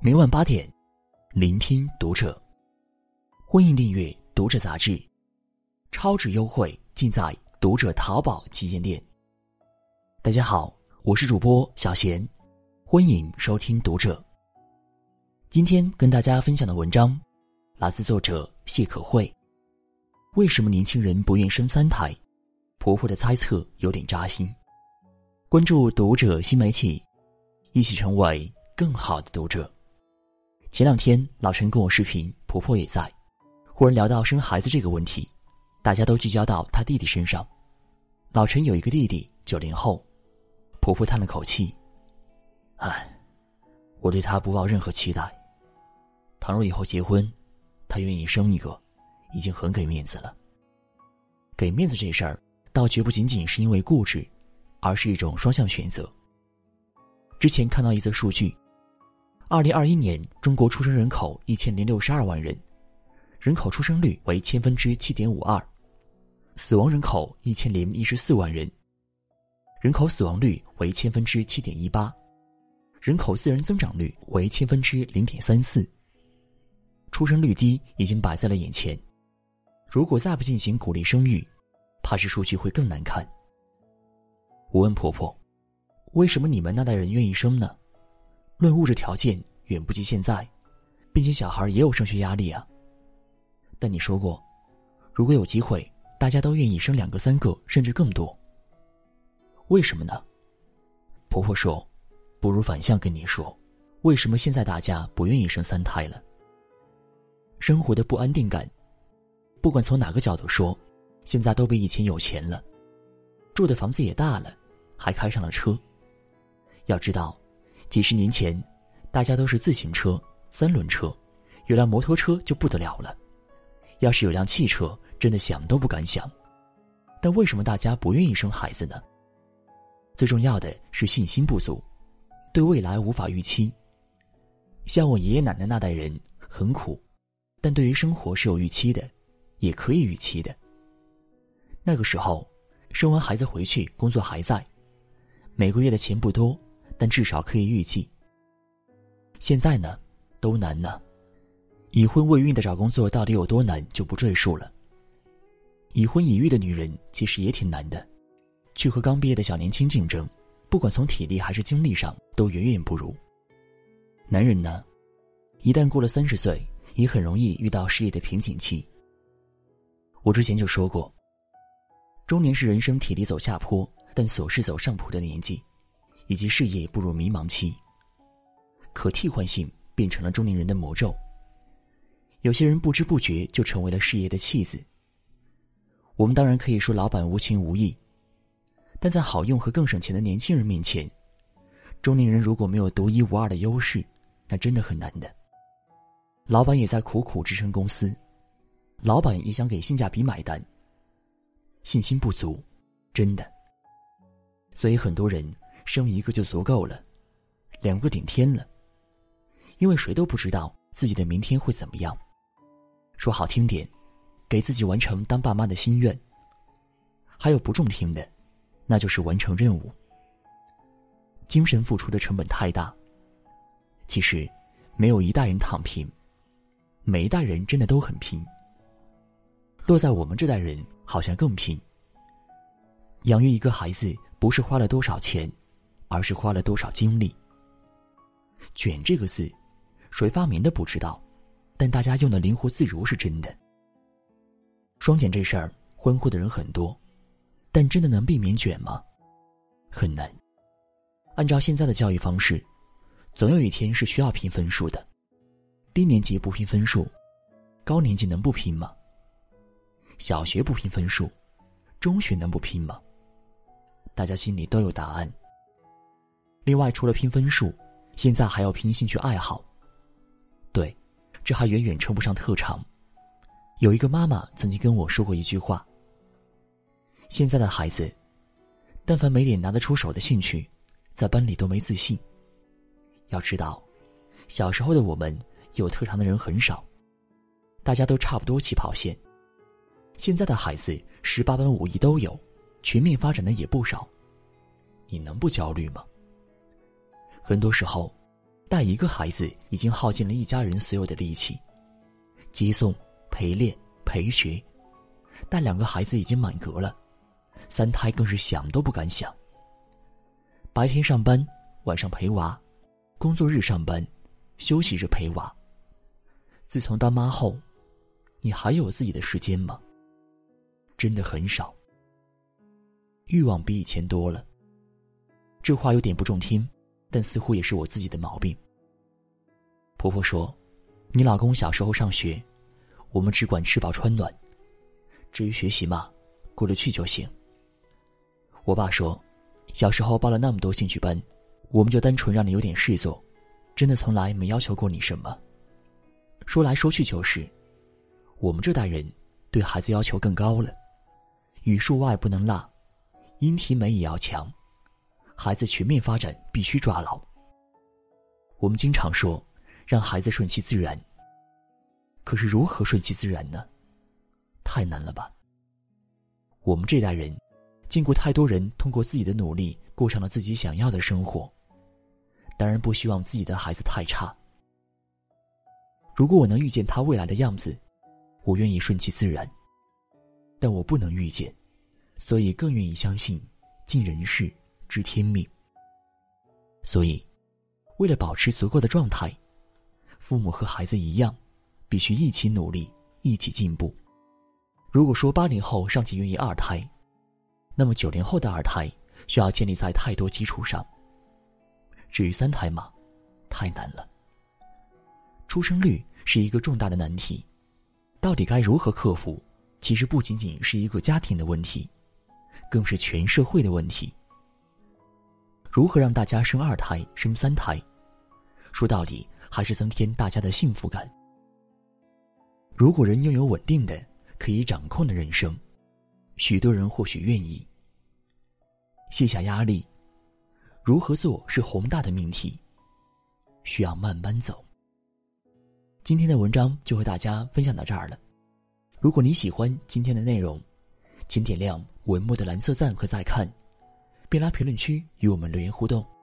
每晚八点，聆听读者。欢迎订阅《读者》杂志，超值优惠尽在《读者》淘宝旗舰店。大家好，我是主播小贤，欢迎收听《读者》。今天跟大家分享的文章来自作者谢可慧。为什么年轻人不愿生三胎？婆婆的猜测有点扎心。关注《读者》新媒体，一起成为更好的读者。前两天，老陈跟我视频，婆婆也在。忽然聊到生孩子这个问题，大家都聚焦到他弟弟身上。老陈有一个弟弟，九零后。婆婆叹了口气：“唉，我对他不抱任何期待。倘若以后结婚，他愿意生一个，已经很给面子了。给面子这事儿，倒绝不仅仅是因为固执，而是一种双向选择。之前看到一则数据。”二零二一年，中国出生人口一千零六十二万人，人口出生率为千分之七点五二，死亡人口一千零一十四万人，人口死亡率为千分之七点一八，人口自然增长率为千分之零点三四。出生率低已经摆在了眼前，如果再不进行鼓励生育，怕是数据会更难看。我问婆婆：“为什么你们那代人愿意生呢？”论物质条件远不及现在，并且小孩也有升学压力啊。但你说过，如果有机会，大家都愿意生两个、三个，甚至更多。为什么呢？婆婆说：“不如反向跟你说，为什么现在大家不愿意生三胎了？生活的不安定感，不管从哪个角度说，现在都比以前有钱了，住的房子也大了，还开上了车。要知道。”几十年前，大家都是自行车、三轮车，有辆摩托车就不得了了。要是有辆汽车，真的想都不敢想。但为什么大家不愿意生孩子呢？最重要的是信心不足，对未来无法预期。像我爷爷奶奶那代人很苦，但对于生活是有预期的，也可以预期的。那个时候，生完孩子回去工作还在，每个月的钱不多。但至少可以预计。现在呢，都难呢。已婚未孕的找工作到底有多难，就不赘述了。已婚已育的女人其实也挺难的，去和刚毕业的小年轻竞争，不管从体力还是精力上，都远远不如。男人呢，一旦过了三十岁，也很容易遇到事业的瓶颈期。我之前就说过，中年是人生体力走下坡，但琐事走上坡的年纪。以及事业步入迷茫期，可替换性变成了中年人的魔咒。有些人不知不觉就成为了事业的弃子。我们当然可以说老板无情无义，但在好用和更省钱的年轻人面前，中年人如果没有独一无二的优势，那真的很难的。老板也在苦苦支撑公司，老板也想给性价比买单，信心不足，真的。所以很多人。生一个就足够了，两个顶天了。因为谁都不知道自己的明天会怎么样。说好听点，给自己完成当爸妈的心愿；还有不中听的，那就是完成任务。精神付出的成本太大。其实，没有一代人躺平，每一代人真的都很拼。落在我们这代人，好像更拼。养育一个孩子，不是花了多少钱。而是花了多少精力？卷这个字，谁发明的不知道，但大家用的灵活自如是真的。双减这事儿，欢呼的人很多，但真的能避免卷吗？很难。按照现在的教育方式，总有一天是需要拼分数的。低年级不拼分数，高年级能不拼吗？小学不拼分数，中学能不拼吗？大家心里都有答案。另外，除了拼分数，现在还要拼兴趣爱好。对，这还远远称不上特长。有一个妈妈曾经跟我说过一句话：现在的孩子，但凡没点拿得出手的兴趣，在班里都没自信。要知道，小时候的我们有特长的人很少，大家都差不多起跑线。现在的孩子十八般武艺都有，全面发展的也不少，你能不焦虑吗？很多时候，带一个孩子已经耗尽了一家人所有的力气，接送、陪练、陪学，带两个孩子已经满格了，三胎更是想都不敢想。白天上班，晚上陪娃，工作日上班，休息日陪娃。自从当妈后，你还有自己的时间吗？真的很少。欲望比以前多了。这话有点不中听，但似乎也是我自己的毛病。婆婆说：“你老公小时候上学，我们只管吃饱穿暖，至于学习嘛，过得去就行。”我爸说：“小时候报了那么多兴趣班，我们就单纯让你有点事做，真的从来没要求过你什么。”说来说去就是，我们这代人对孩子要求更高了，语数外不能落，音体美也要强。孩子全面发展必须抓牢。我们经常说，让孩子顺其自然。可是如何顺其自然呢？太难了吧。我们这代人，见过太多人通过自己的努力过上了自己想要的生活，当然不希望自己的孩子太差。如果我能预见他未来的样子，我愿意顺其自然。但我不能预见，所以更愿意相信尽人事。知天命，所以，为了保持足够的状态，父母和孩子一样，必须一起努力，一起进步。如果说八零后尚且愿意二胎，那么九零后的二胎需要建立在太多基础上。至于三胎嘛，太难了。出生率是一个重大的难题，到底该如何克服？其实不仅仅是一个家庭的问题，更是全社会的问题。如何让大家生二胎、生三胎？说到底，还是增添大家的幸福感。如果人拥有稳定的、可以掌控的人生，许多人或许愿意卸下压力。如何做是宏大的命题，需要慢慢走。今天的文章就和大家分享到这儿了。如果你喜欢今天的内容，请点亮文末的蓝色赞和再看。并来评论区与我们留言互动。